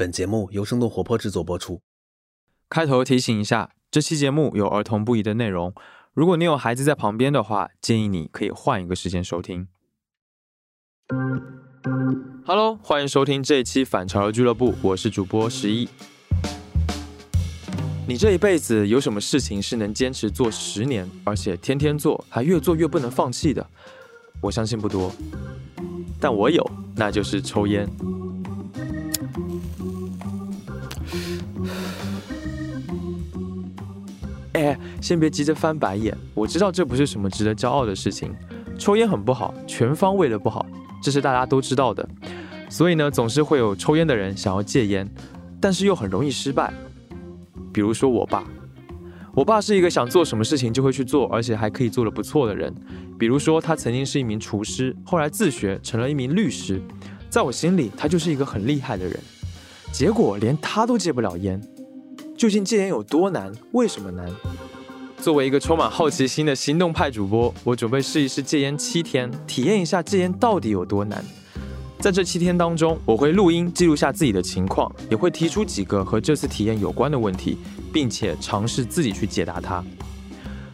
本节目由生动活泼制作播出。开头提醒一下，这期节目有儿童不宜的内容，如果你有孩子在旁边的话，建议你可以换一个时间收听。Hello，欢迎收听这一期反潮流俱乐部，我是主播十一。你这一辈子有什么事情是能坚持做十年，而且天天做，还越做越不能放弃的？我相信不多，但我有，那就是抽烟。哎，先别急着翻白眼，我知道这不是什么值得骄傲的事情。抽烟很不好，全方位的不好，这是大家都知道的。所以呢，总是会有抽烟的人想要戒烟，但是又很容易失败。比如说我爸，我爸是一个想做什么事情就会去做，而且还可以做得不错的人。比如说，他曾经是一名厨师，后来自学成了一名律师，在我心里，他就是一个很厉害的人。结果连他都戒不了烟。究竟戒烟有多难？为什么难？作为一个充满好奇心的行动派主播，我准备试一试戒烟七天，体验一下戒烟到底有多难。在这七天当中，我会录音记录下自己的情况，也会提出几个和这次体验有关的问题，并且尝试自己去解答它。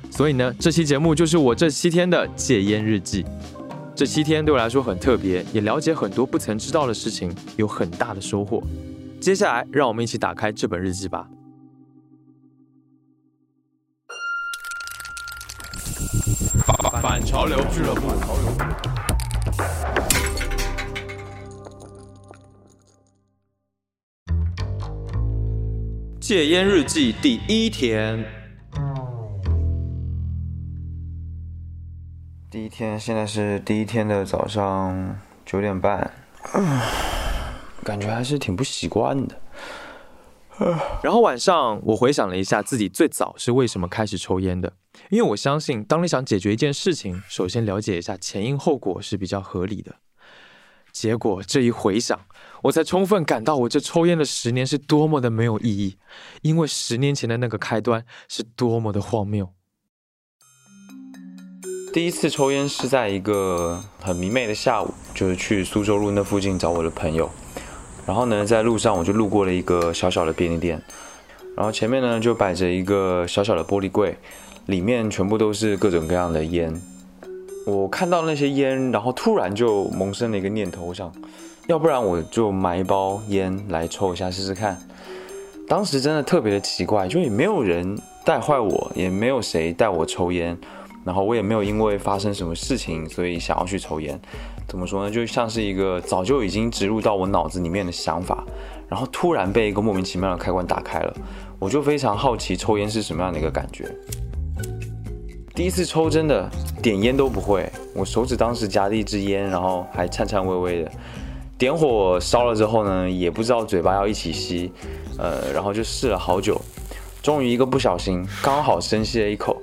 所以呢，这期节目就是我这七天的戒烟日记。这七天对我来说很特别，也了解很多不曾知道的事情，有很大的收获。接下来，让我们一起打开这本日记吧。反潮流俱乐部。戒烟日记第一天。第一天，现在是第一天的早上九点半，感觉还是挺不习惯的。然后晚上，我回想了一下自己最早是为什么开始抽烟的。因为我相信，当你想解决一件事情，首先了解一下前因后果是比较合理的。结果这一回想，我才充分感到我这抽烟的十年是多么的没有意义，因为十年前的那个开端是多么的荒谬。第一次抽烟是在一个很明媚的下午，就是去苏州路那附近找我的朋友。然后呢，在路上我就路过了一个小小的便利店，然后前面呢就摆着一个小小的玻璃柜。里面全部都是各种各样的烟，我看到那些烟，然后突然就萌生了一个念头，我想，要不然我就买一包烟来抽一下试试看。当时真的特别的奇怪，就也没有人带坏我，也没有谁带我抽烟，然后我也没有因为发生什么事情，所以想要去抽烟。怎么说呢？就像是一个早就已经植入到我脑子里面的想法，然后突然被一个莫名其妙的开关打开了，我就非常好奇抽烟是什么样的一个感觉。第一次抽真的点烟都不会，我手指当时夹着一支烟，然后还颤颤巍巍的。点火烧了之后呢，也不知道嘴巴要一起吸，呃，然后就试了好久，终于一个不小心，刚好深吸了一口，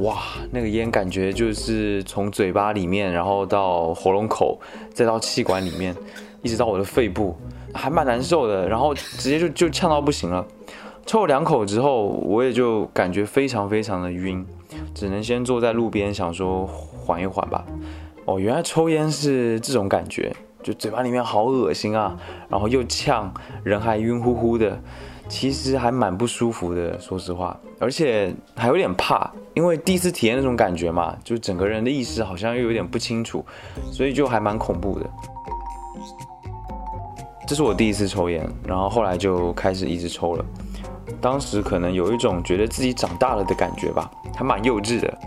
哇，那个烟感觉就是从嘴巴里面，然后到喉咙口，再到气管里面，一直到我的肺部，还蛮难受的，然后直接就就呛到不行了。抽了两口之后，我也就感觉非常非常的晕。只能先坐在路边，想说缓一缓吧。哦，原来抽烟是这种感觉，就嘴巴里面好恶心啊，然后又呛，人还晕乎乎的，其实还蛮不舒服的，说实话，而且还有点怕，因为第一次体验那种感觉嘛，就整个人的意识好像又有点不清楚，所以就还蛮恐怖的。这是我第一次抽烟，然后后来就开始一直抽了。当时可能有一种觉得自己长大了的感觉吧。还蛮幼稚的。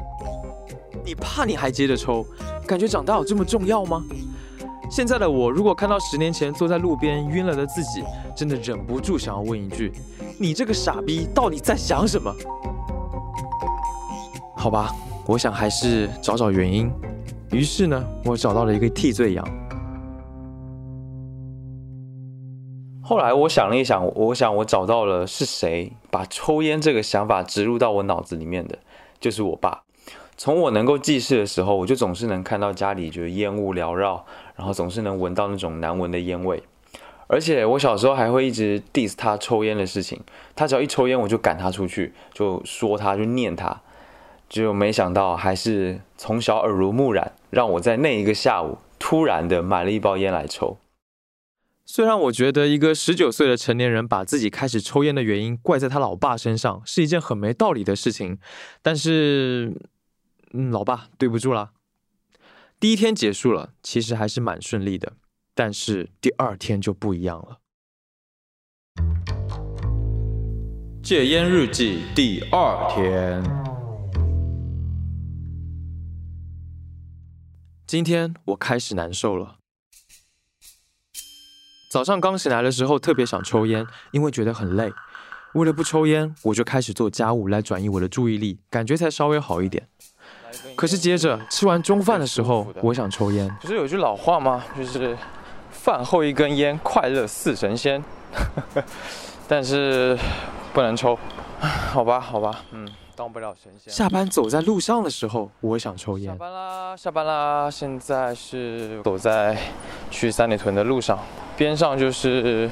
你怕你还接着抽，感觉长大有这么重要吗？现在的我，如果看到十年前坐在路边晕了的自己，真的忍不住想要问一句：你这个傻逼到底在想什么？好吧，我想还是找找原因。于是呢，我找到了一个替罪羊。后来我想了一想，我想我找到了是谁把抽烟这个想法植入到我脑子里面的。就是我爸，从我能够记事的时候，我就总是能看到家里就是烟雾缭绕，然后总是能闻到那种难闻的烟味。而且我小时候还会一直 diss 他抽烟的事情，他只要一抽烟，我就赶他出去，就说他，就念他。就没想到还是从小耳濡目染，让我在那一个下午突然的买了一包烟来抽。虽然我觉得一个十九岁的成年人把自己开始抽烟的原因怪在他老爸身上是一件很没道理的事情，但是，嗯，老爸对不住了。第一天结束了，其实还是蛮顺利的，但是第二天就不一样了。戒烟日记第二天，今天我开始难受了。早上刚醒来的时候，特别想抽烟，因为觉得很累。为了不抽烟，我就开始做家务来转移我的注意力，感觉才稍微好一点。可是接着吃完中饭的时候，我想抽烟。不是有句老话吗？就是饭后一根烟，快乐似神仙。但是不能抽，好吧，好吧，嗯，当不了神仙。下班走在路上的时候，我想抽烟。下班啦，下班啦，现在是走在去三里屯的路上。边上就是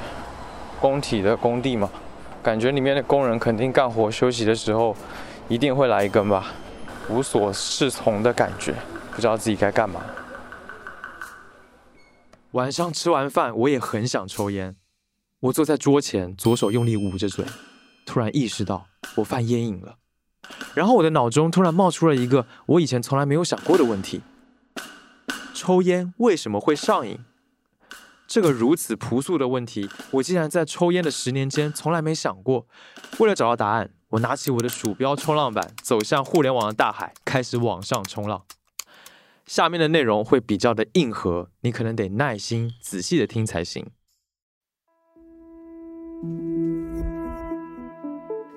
工体的工地嘛，感觉里面的工人肯定干活休息的时候一定会来一根吧，无所适从的感觉，不知道自己该干嘛。晚上吃完饭，我也很想抽烟。我坐在桌前，左手用力捂着嘴，突然意识到我犯烟瘾了。然后我的脑中突然冒出了一个我以前从来没有想过的问题：抽烟为什么会上瘾？这个如此朴素的问题，我竟然在抽烟的十年间从来没想过。为了找到答案，我拿起我的鼠标冲浪板，走向互联网的大海，开始网上冲浪。下面的内容会比较的硬核，你可能得耐心仔细的听才行。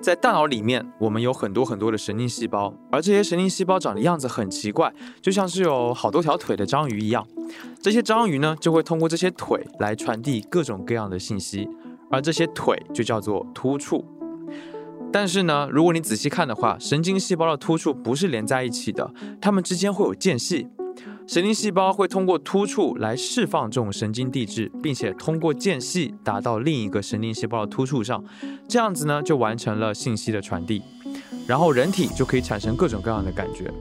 在大脑里面，我们有很多很多的神经细胞，而这些神经细胞长的样子很奇怪，就像是有好多条腿的章鱼一样。这些章鱼呢，就会通过这些腿来传递各种各样的信息，而这些腿就叫做突触。但是呢，如果你仔细看的话，神经细胞的突触不是连在一起的，它们之间会有间隙。神经细胞会通过突触来释放这种神经递质，并且通过间隙达到另一个神经细胞的突触上，这样子呢就完成了信息的传递，然后人体就可以产生各种各样的感觉。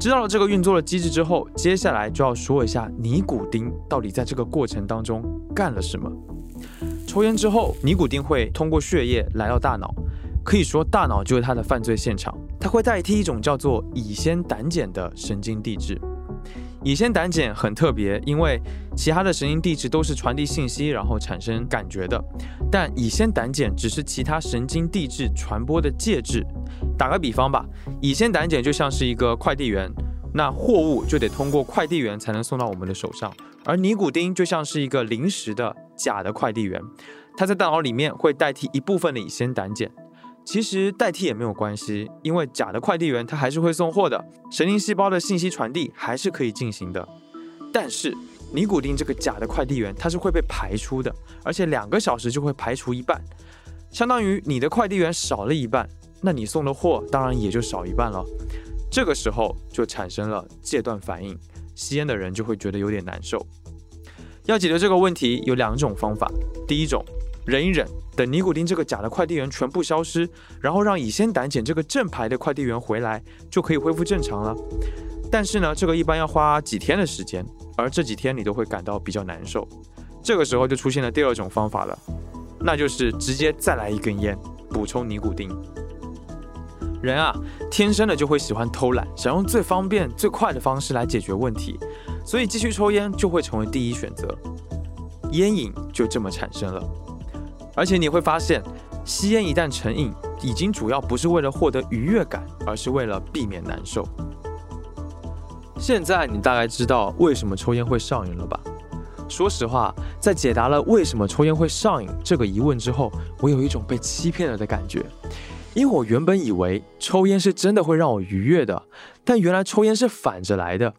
知道了这个运作的机制之后，接下来就要说一下尼古丁到底在这个过程当中干了什么。抽烟之后，尼古丁会通过血液来到大脑，可以说大脑就是它的犯罪现场，它会代替一种叫做乙酰胆碱的神经递质。乙酰胆碱很特别，因为其他的神经递质都是传递信息然后产生感觉的，但乙酰胆碱只是其他神经递质传播的介质。打个比方吧，乙酰胆碱就像是一个快递员，那货物就得通过快递员才能送到我们的手上，而尼古丁就像是一个临时的假的快递员，它在大脑里面会代替一部分的乙酰胆碱。其实代替也没有关系，因为假的快递员他还是会送货的，神经细胞的信息传递还是可以进行的。但是尼古丁这个假的快递员它是会被排出的，而且两个小时就会排除一半，相当于你的快递员少了一半，那你送的货当然也就少一半了。这个时候就产生了戒断反应，吸烟的人就会觉得有点难受。要解决这个问题有两种方法，第一种。忍一忍，等尼古丁这个假的快递员全部消失，然后让乙酰胆碱这个正牌的快递员回来，就可以恢复正常了。但是呢，这个一般要花几天的时间，而这几天你都会感到比较难受。这个时候就出现了第二种方法了，那就是直接再来一根烟，补充尼古丁。人啊，天生的就会喜欢偷懒，想用最方便、最快的方式来解决问题，所以继续抽烟就会成为第一选择，烟瘾就这么产生了。而且你会发现，吸烟一旦成瘾，已经主要不是为了获得愉悦感，而是为了避免难受。现在你大概知道为什么抽烟会上瘾了吧？说实话，在解答了为什么抽烟会上瘾这个疑问之后，我有一种被欺骗了的感觉，因为我原本以为抽烟是真的会让我愉悦的，但原来抽烟是反着来的。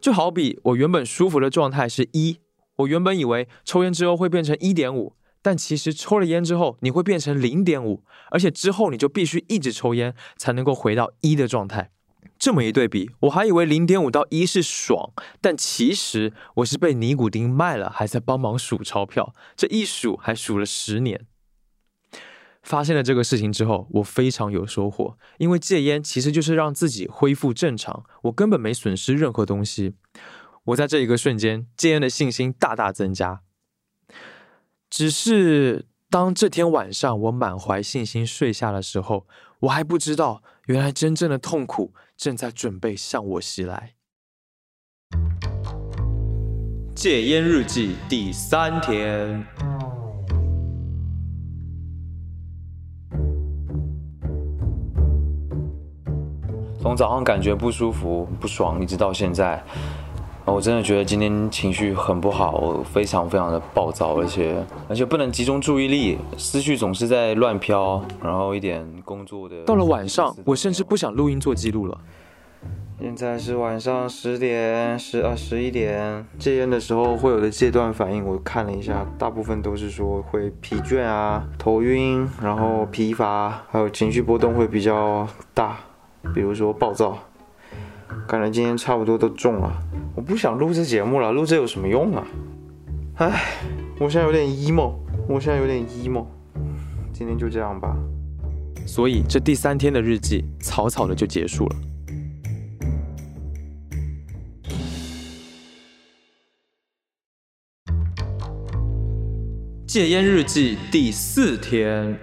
就好比我原本舒服的状态是一，我原本以为抽烟之后会变成一点五。但其实抽了烟之后，你会变成零点五，而且之后你就必须一直抽烟才能够回到一的状态。这么一对比，我还以为零点五到一是爽，但其实我是被尼古丁卖了，还在帮忙数钞票。这一数还数了十年。发现了这个事情之后，我非常有收获，因为戒烟其实就是让自己恢复正常，我根本没损失任何东西。我在这一个瞬间，戒烟的信心大大增加。只是当这天晚上我满怀信心睡下的时候，我还不知道，原来真正的痛苦正在准备向我袭来。戒烟日记第三天。从早上感觉不舒服、不爽，一直到现在，我真的觉得今天情绪很不好，非常非常的暴躁，而且而且不能集中注意力，思绪总是在乱飘，然后一点工作的。到了晚上，我甚至不想录音做记录了。现在是晚上十点十二十一点，戒烟的时候会有的戒断反应，我看了一下，大部分都是说会疲倦啊、头晕，然后疲乏，还有情绪波动会比较大。比如说暴躁，感觉今天差不多都中了。我不想录这节目了，录这有什么用啊？唉，我现在有点 emo，我现在有点 emo。今天就这样吧。所以这第三天的日记草草的就结束了。戒烟日记第四天。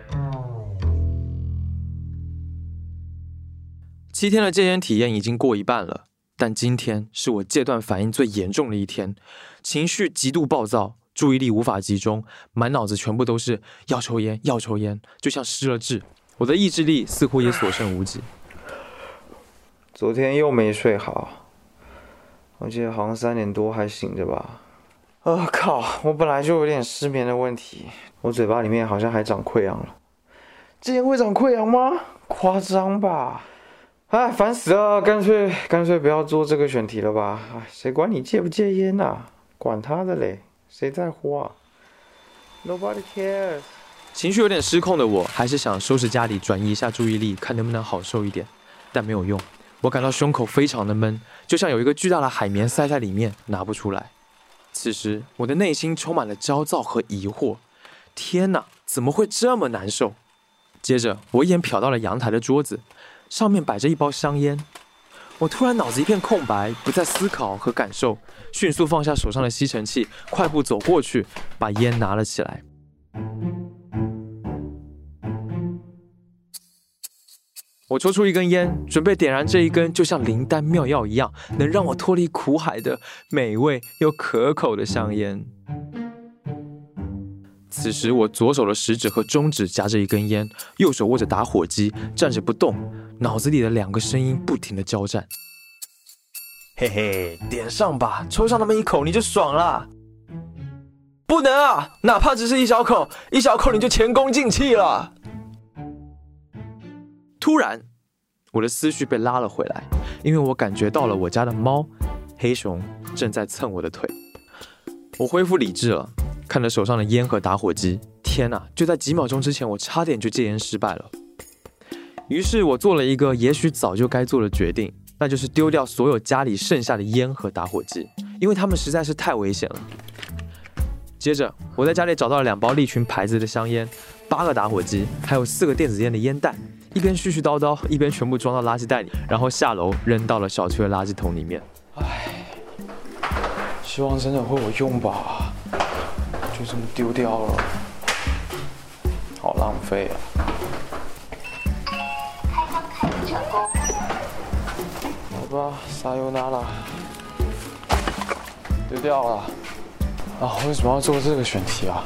七天的戒烟体验已经过一半了，但今天是我戒断反应最严重的一天，情绪极度暴躁，注意力无法集中，满脑子全部都是要抽烟，要抽烟，就像失了智。我的意志力似乎也所剩无几。昨天又没睡好，我记得好像三点多还醒着吧。啊靠！我本来就有点失眠的问题，我嘴巴里面好像还长溃疡了。戒烟会长溃疡吗？夸张吧。哎，烦死了！干脆干脆不要做这个选题了吧？哎，谁管你戒不戒烟呐？管他的嘞，谁在乎啊？Nobody cares。情绪有点失控的我，还是想收拾家里，转移一下注意力，看能不能好受一点。但没有用，我感到胸口非常的闷，就像有一个巨大的海绵塞在里面，拿不出来。此时，我的内心充满了焦躁和疑惑。天哪，怎么会这么难受？接着，我一眼瞟到了阳台的桌子。上面摆着一包香烟，我突然脑子一片空白，不再思考和感受，迅速放下手上的吸尘器，快步走过去，把烟拿了起来。我抽出一根烟，准备点燃这一根就像灵丹妙药一样，能让我脱离苦海的美味又可口的香烟。此时，我左手的食指和中指夹着一根烟，右手握着打火机，站着不动，脑子里的两个声音不停的交战。嘿嘿，点上吧，抽上那么一口你就爽了。不能啊，哪怕只是一小口，一小口你就前功尽弃了。突然，我的思绪被拉了回来，因为我感觉到了我家的猫黑熊正在蹭我的腿。我恢复理智了。看着手上的烟和打火机，天哪！就在几秒钟之前，我差点就戒烟失败了。于是我做了一个也许早就该做的决定，那就是丢掉所有家里剩下的烟和打火机，因为它们实在是太危险了。接着，我在家里找到了两包利群牌子的香烟，八个打火机，还有四个电子烟的烟弹，一边絮絮叨叨，一边全部装到垃圾袋里，然后下楼扔到了小区的垃圾桶里面。唉，希望真的会有用吧。就这么丢掉了，好浪费啊！开箱开成功。好吧，撒油拿了，丢掉了。啊，为什么要做这个选题啊？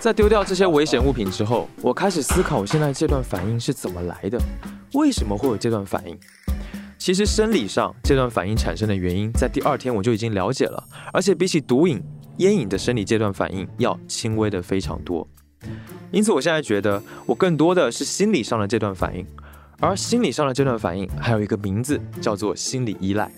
在丢掉这些危险物品之后，我开始思考我现在这段反应是怎么来的，为什么会有这段反应？其实生理上这段反应产生的原因，在第二天我就已经了解了，而且比起毒瘾、烟瘾的生理阶段反应要轻微的非常多。因此，我现在觉得我更多的是心理上的这段反应，而心理上的这段反应还有一个名字，叫做心理依赖。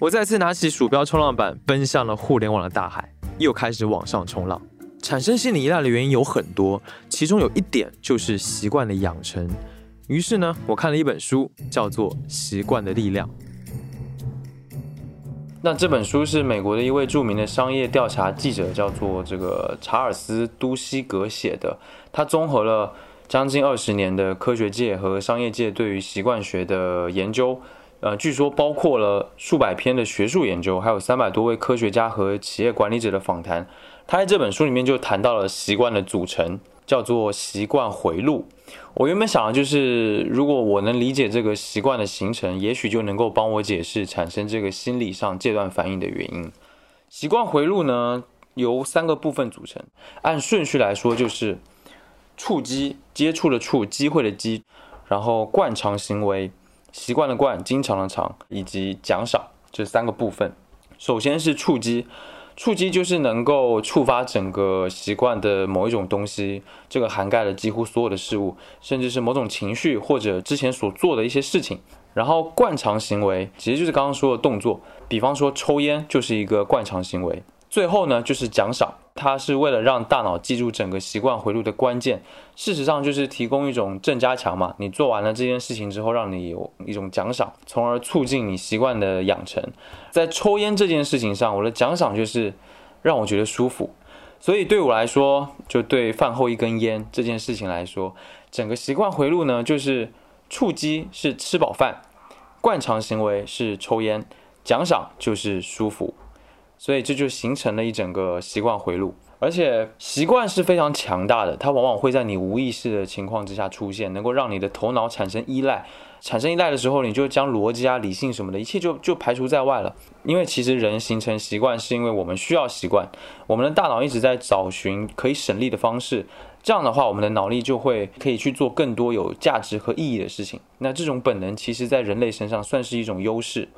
我再次拿起鼠标冲浪板，奔向了互联网的大海，又开始往上冲浪。产生心理依赖的原因有很多，其中有一点就是习惯的养成。于是呢，我看了一本书，叫做《习惯的力量》。那这本书是美国的一位著名的商业调查记者，叫做这个查尔斯·都西格写的。他综合了将近二十年的科学界和商业界对于习惯学的研究，呃，据说包括了数百篇的学术研究，还有三百多位科学家和企业管理者的访谈。他在这本书里面就谈到了习惯的组成，叫做习惯回路。我原本想的就是，如果我能理解这个习惯的形成，也许就能够帮我解释产生这个心理上戒断反应的原因。习惯回路呢，由三个部分组成，按顺序来说就是触机、接触的触、机会的机，然后惯常行为。习惯的惯，经常的常，以及奖赏这三个部分。首先是触机，触机就是能够触发整个习惯的某一种东西，这个涵盖了几乎所有的事物，甚至是某种情绪或者之前所做的一些事情。然后惯常行为其实就是刚刚说的动作，比方说抽烟就是一个惯常行为。最后呢，就是奖赏，它是为了让大脑记住整个习惯回路的关键。事实上，就是提供一种正加强嘛。你做完了这件事情之后，让你有一种奖赏，从而促进你习惯的养成。在抽烟这件事情上，我的奖赏就是让我觉得舒服。所以对我来说，就对饭后一根烟这件事情来说，整个习惯回路呢，就是触机是吃饱饭，惯常行为是抽烟，奖赏就是舒服。所以这就形成了一整个习惯回路，而且习惯是非常强大的，它往往会在你无意识的情况之下出现，能够让你的头脑产生依赖。产生依赖的时候，你就将逻辑啊、理性什么的一切就就排除在外了。因为其实人形成习惯，是因为我们需要习惯，我们的大脑一直在找寻可以省力的方式。这样的话，我们的脑力就会可以去做更多有价值和意义的事情。那这种本能，其实在人类身上算是一种优势。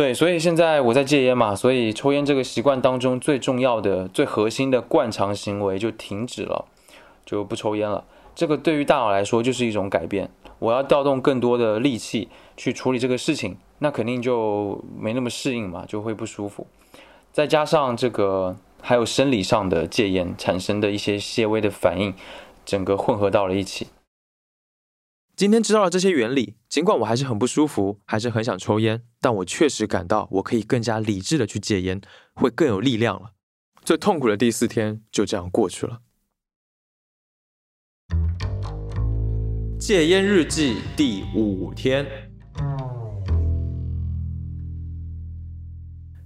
对，所以现在我在戒烟嘛，所以抽烟这个习惯当中最重要的、最核心的惯常行为就停止了，就不抽烟了。这个对于大脑来说就是一种改变。我要调动更多的力气去处理这个事情，那肯定就没那么适应嘛，就会不舒服。再加上这个还有生理上的戒烟产生的一些些微的反应，整个混合到了一起。今天知道了这些原理，尽管我还是很不舒服，还是很想抽烟，但我确实感到我可以更加理智的去戒烟，会更有力量了。最痛苦的第四天就这样过去了。戒烟日记第五天，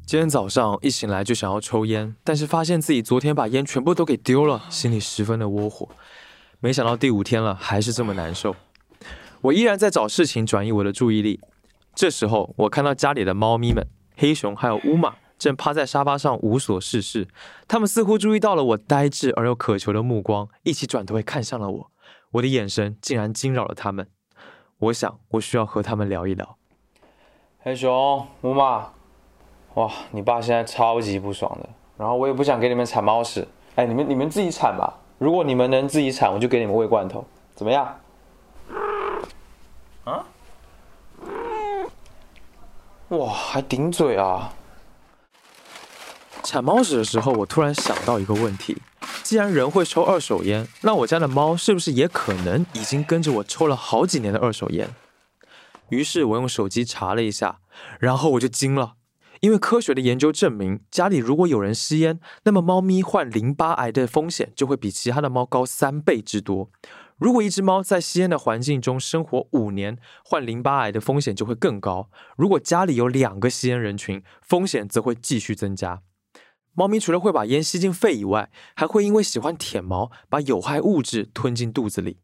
今天早上一醒来就想要抽烟，但是发现自己昨天把烟全部都给丢了，心里十分的窝火。没想到第五天了，还是这么难受。我依然在找事情转移我的注意力。这时候，我看到家里的猫咪们，黑熊还有乌马，正趴在沙发上无所事事。它们似乎注意到了我呆滞而又渴求的目光，一起转头看向了我。我的眼神竟然惊扰了它们。我想，我需要和它们聊一聊。黑熊、乌马，哇，你爸现在超级不爽的。然后我也不想给你们铲猫屎。哎，你们你们自己铲吧。如果你们能自己铲，我就给你们喂罐头，怎么样？哇，还顶嘴啊！铲猫屎的时候，我突然想到一个问题：既然人会抽二手烟，那我家的猫是不是也可能已经跟着我抽了好几年的二手烟？于是我用手机查了一下，然后我就惊了，因为科学的研究证明，家里如果有人吸烟，那么猫咪患淋巴癌的风险就会比其他的猫高三倍之多。如果一只猫在吸烟的环境中生活五年，患淋巴癌的风险就会更高。如果家里有两个吸烟人群，风险则会继续增加。猫咪除了会把烟吸进肺以外，还会因为喜欢舔毛，把有害物质吞进肚子里。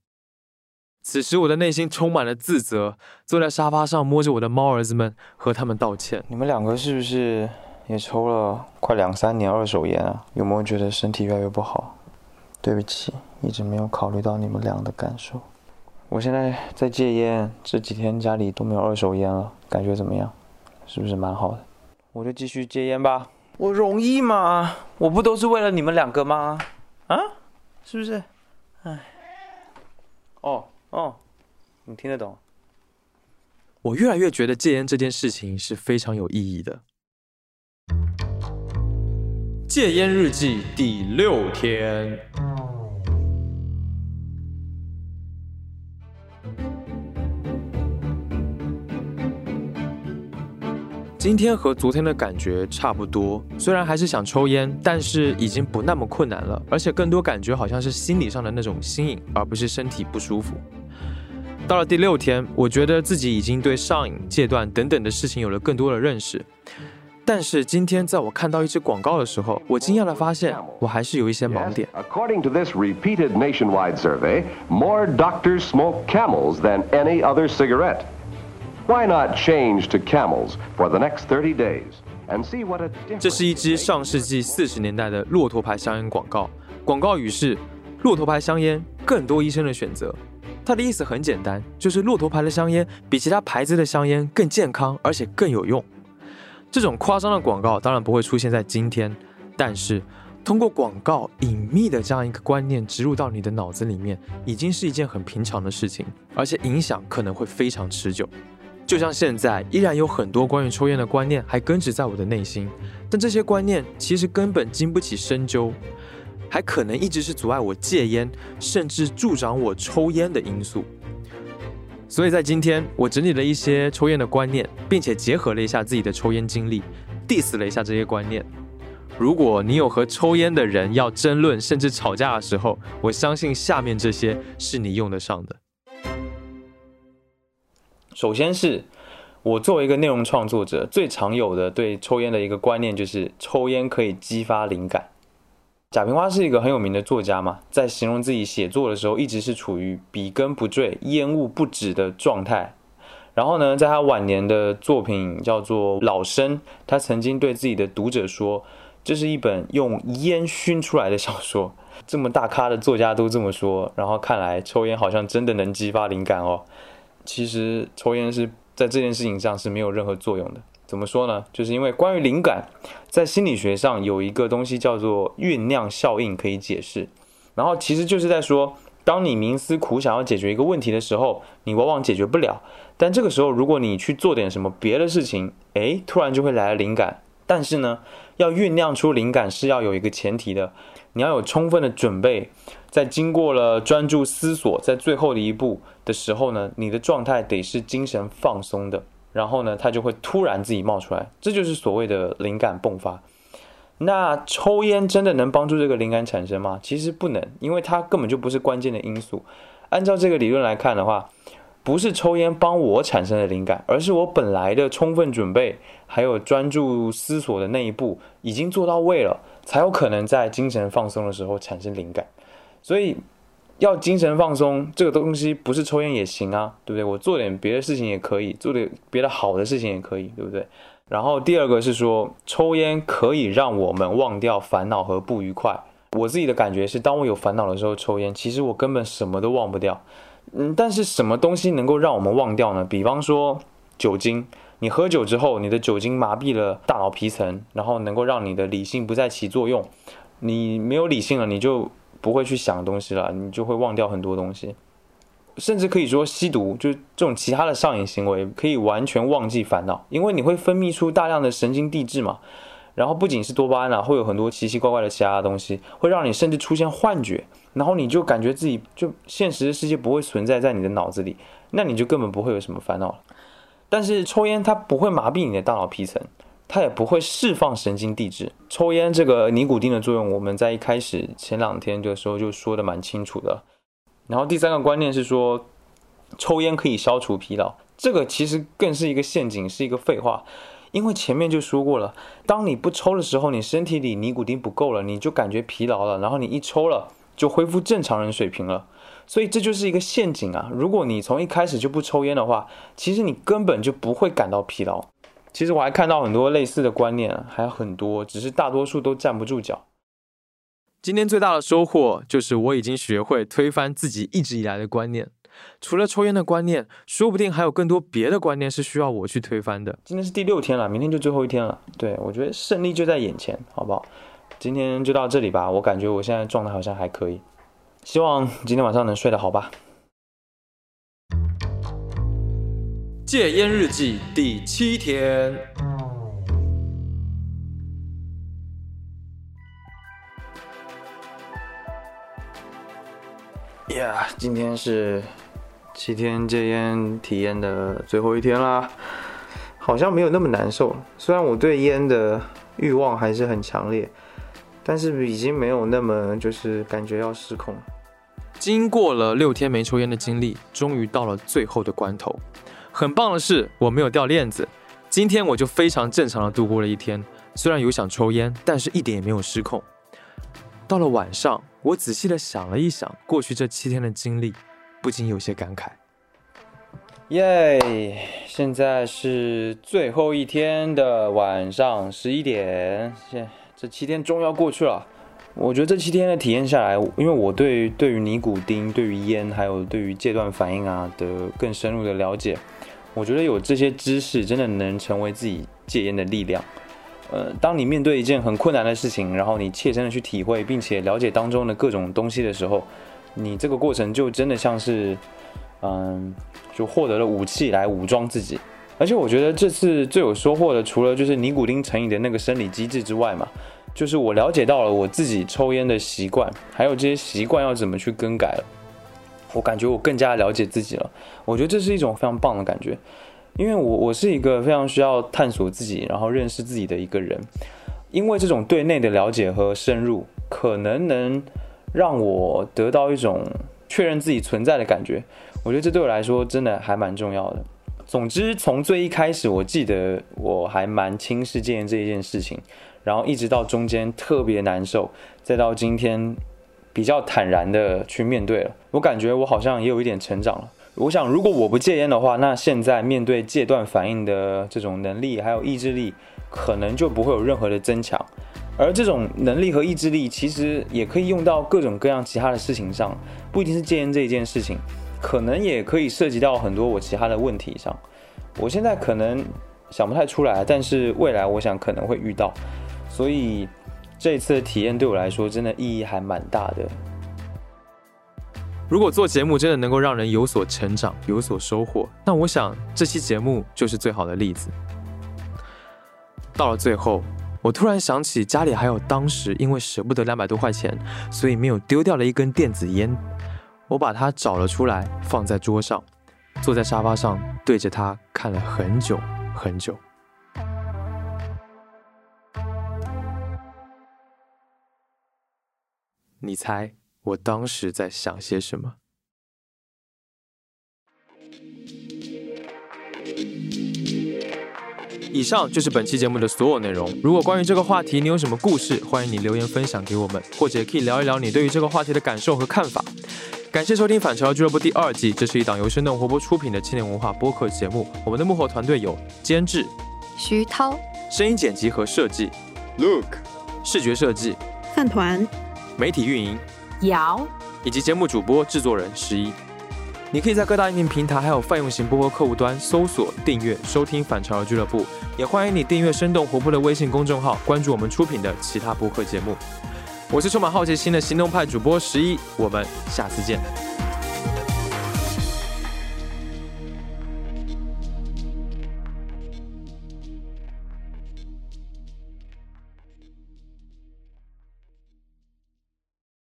此时我的内心充满了自责，坐在沙发上摸着我的猫儿子们，和他们道歉。你们两个是不是也抽了快两三年二手烟啊？有没有觉得身体越来越不好？对不起。一直没有考虑到你们俩的感受。我现在在戒烟，这几天家里都没有二手烟了，感觉怎么样？是不是蛮好的？我就继续戒烟吧。我容易吗？我不都是为了你们两个吗？啊？是不是？哎。哦哦，你听得懂？我越来越觉得戒烟这件事情是非常有意义的。戒烟日记第六天。今天和昨天的感觉差不多，虽然还是想抽烟，但是已经不那么困难了，而且更多感觉好像是心理上的那种新颖，而不是身体不舒服。到了第六天，我觉得自己已经对上瘾、戒断等等的事情有了更多的认识。但是今天在我看到一支广告的时候，我惊讶地发现我还是有一些盲点。According to this repeated nationwide survey, more doctors smoke camels than any other cigarette. Why not change to camels for the next thirty days and see what a difference 这是一支上世纪四十年代的骆驼牌香烟广告，广告语是“骆驼牌香烟，更多医生的选择”。它的意思很简单，就是骆驼牌的香烟比其他牌子的香烟更健康，而且更有用。这种夸张的广告当然不会出现在今天，但是通过广告隐秘的这样一个观念植入到你的脑子里面，已经是一件很平常的事情，而且影响可能会非常持久。就像现在，依然有很多关于抽烟的观念还根植在我的内心，但这些观念其实根本经不起深究，还可能一直是阻碍我戒烟，甚至助长我抽烟的因素。所以在今天，我整理了一些抽烟的观念，并且结合了一下自己的抽烟经历，diss 了一下这些观念。如果你有和抽烟的人要争论甚至吵架的时候，我相信下面这些是你用得上的。首先是我作为一个内容创作者，最常有的对抽烟的一个观念就是抽烟可以激发灵感。贾平凹是一个很有名的作家嘛，在形容自己写作的时候，一直是处于笔耕不缀、烟雾不止的状态。然后呢，在他晚年的作品叫做《老生》，他曾经对自己的读者说：“这是一本用烟熏出来的小说。”这么大咖的作家都这么说，然后看来抽烟好像真的能激发灵感哦。其实抽烟是在这件事情上是没有任何作用的。怎么说呢？就是因为关于灵感，在心理学上有一个东西叫做酝酿效应可以解释。然后其实就是在说，当你冥思苦想要解决一个问题的时候，你往往解决不了。但这个时候，如果你去做点什么别的事情，诶，突然就会来了灵感。但是呢，要酝酿出灵感是要有一个前提的，你要有充分的准备。在经过了专注思索，在最后的一步的时候呢，你的状态得是精神放松的，然后呢，它就会突然自己冒出来，这就是所谓的灵感迸发。那抽烟真的能帮助这个灵感产生吗？其实不能，因为它根本就不是关键的因素。按照这个理论来看的话，不是抽烟帮我产生的灵感，而是我本来的充分准备还有专注思索的那一步已经做到位了，才有可能在精神放松的时候产生灵感。所以要精神放松，这个东西不是抽烟也行啊，对不对？我做点别的事情也可以，做点别的好的事情也可以，对不对？然后第二个是说，抽烟可以让我们忘掉烦恼和不愉快。我自己的感觉是，当我有烦恼的时候抽烟，其实我根本什么都忘不掉。嗯，但是什么东西能够让我们忘掉呢？比方说酒精，你喝酒之后，你的酒精麻痹了大脑皮层，然后能够让你的理性不再起作用。你没有理性了，你就不会去想东西了，你就会忘掉很多东西。甚至可以说吸毒，就这种其他的上瘾行为，可以完全忘记烦恼，因为你会分泌出大量的神经递质嘛。然后不仅是多巴胺啊，会有很多奇奇怪怪的其他的东西，会让你甚至出现幻觉，然后你就感觉自己就现实的世界不会存在在你的脑子里，那你就根本不会有什么烦恼了。但是抽烟它不会麻痹你的大脑皮层，它也不会释放神经递质。抽烟这个尼古丁的作用，我们在一开始前两天的时候就说的蛮清楚的。然后第三个观念是说，抽烟可以消除疲劳，这个其实更是一个陷阱，是一个废话。因为前面就说过了，当你不抽的时候，你身体里尼古丁不够了，你就感觉疲劳了，然后你一抽了，就恢复正常人水平了。所以这就是一个陷阱啊！如果你从一开始就不抽烟的话，其实你根本就不会感到疲劳。其实我还看到很多类似的观念，还有很多，只是大多数都站不住脚。今天最大的收获就是我已经学会推翻自己一直以来的观念。除了抽烟的观念，说不定还有更多别的观念是需要我去推翻的。今天是第六天了，明天就最后一天了。对我觉得胜利就在眼前，好不好？今天就到这里吧。我感觉我现在状态好像还可以，希望今天晚上能睡得好吧。戒烟日记第七天。呀，今天是七天戒烟体验的最后一天啦，好像没有那么难受。虽然我对烟的欲望还是很强烈，但是已经没有那么就是感觉要失控。经过了六天没抽烟的经历，终于到了最后的关头。很棒的是，我没有掉链子。今天我就非常正常的度过了一天，虽然有想抽烟，但是一点也没有失控。到了晚上，我仔细的想了一想过去这七天的经历，不禁有些感慨。耶！现在是最后一天的晚上十一点，现这七天终于要过去了。我觉得这七天的体验下来，因为我对对于尼古丁、对于烟，还有对于戒断反应啊的更深入的了解，我觉得有这些知识，真的能成为自己戒烟的力量。呃，当你面对一件很困难的事情，然后你切身的去体会，并且了解当中的各种东西的时候，你这个过程就真的像是，嗯，就获得了武器来武装自己。而且我觉得这次最有收获的，除了就是尼古丁成瘾的那个生理机制之外嘛，就是我了解到了我自己抽烟的习惯，还有这些习惯要怎么去更改了。我感觉我更加了解自己了。我觉得这是一种非常棒的感觉。因为我我是一个非常需要探索自己，然后认识自己的一个人，因为这种对内的了解和深入，可能能让我得到一种确认自己存在的感觉。我觉得这对我来说真的还蛮重要的。总之，从最一开始，我记得我还蛮轻视戒烟这一件事情，然后一直到中间特别难受，再到今天比较坦然的去面对了。我感觉我好像也有一点成长了。我想，如果我不戒烟的话，那现在面对戒断反应的这种能力还有意志力，可能就不会有任何的增强。而这种能力和意志力，其实也可以用到各种各样其他的事情上，不一定是戒烟这一件事情，可能也可以涉及到很多我其他的问题上。我现在可能想不太出来，但是未来我想可能会遇到。所以这一次的体验对我来说，真的意义还蛮大的。如果做节目真的能够让人有所成长、有所收获，那我想这期节目就是最好的例子。到了最后，我突然想起家里还有当时因为舍不得两百多块钱，所以没有丢掉了一根电子烟，我把它找了出来，放在桌上，坐在沙发上，对着它看了很久很久。你猜？我当时在想些什么？以上就是本期节目的所有内容。如果关于这个话题你有什么故事，欢迎你留言分享给我们，或者可以聊一聊你对于这个话题的感受和看法。感谢收听《反潮俱乐部》第二季，这是一档由生动活泼出品的青年文化播客节目。我们的幕后团队有监制徐涛、声音剪辑和设计 Look、视觉设计饭团、媒体运营。姚以及节目主播、制作人十一，你可以在各大音频平台还有泛用型播客客户端搜索、订阅、收听反潮流俱乐部，也欢迎你订阅生动活泼的微信公众号，关注我们出品的其他播客节目。我是充满好奇心的行动派主播十一，我们下次见。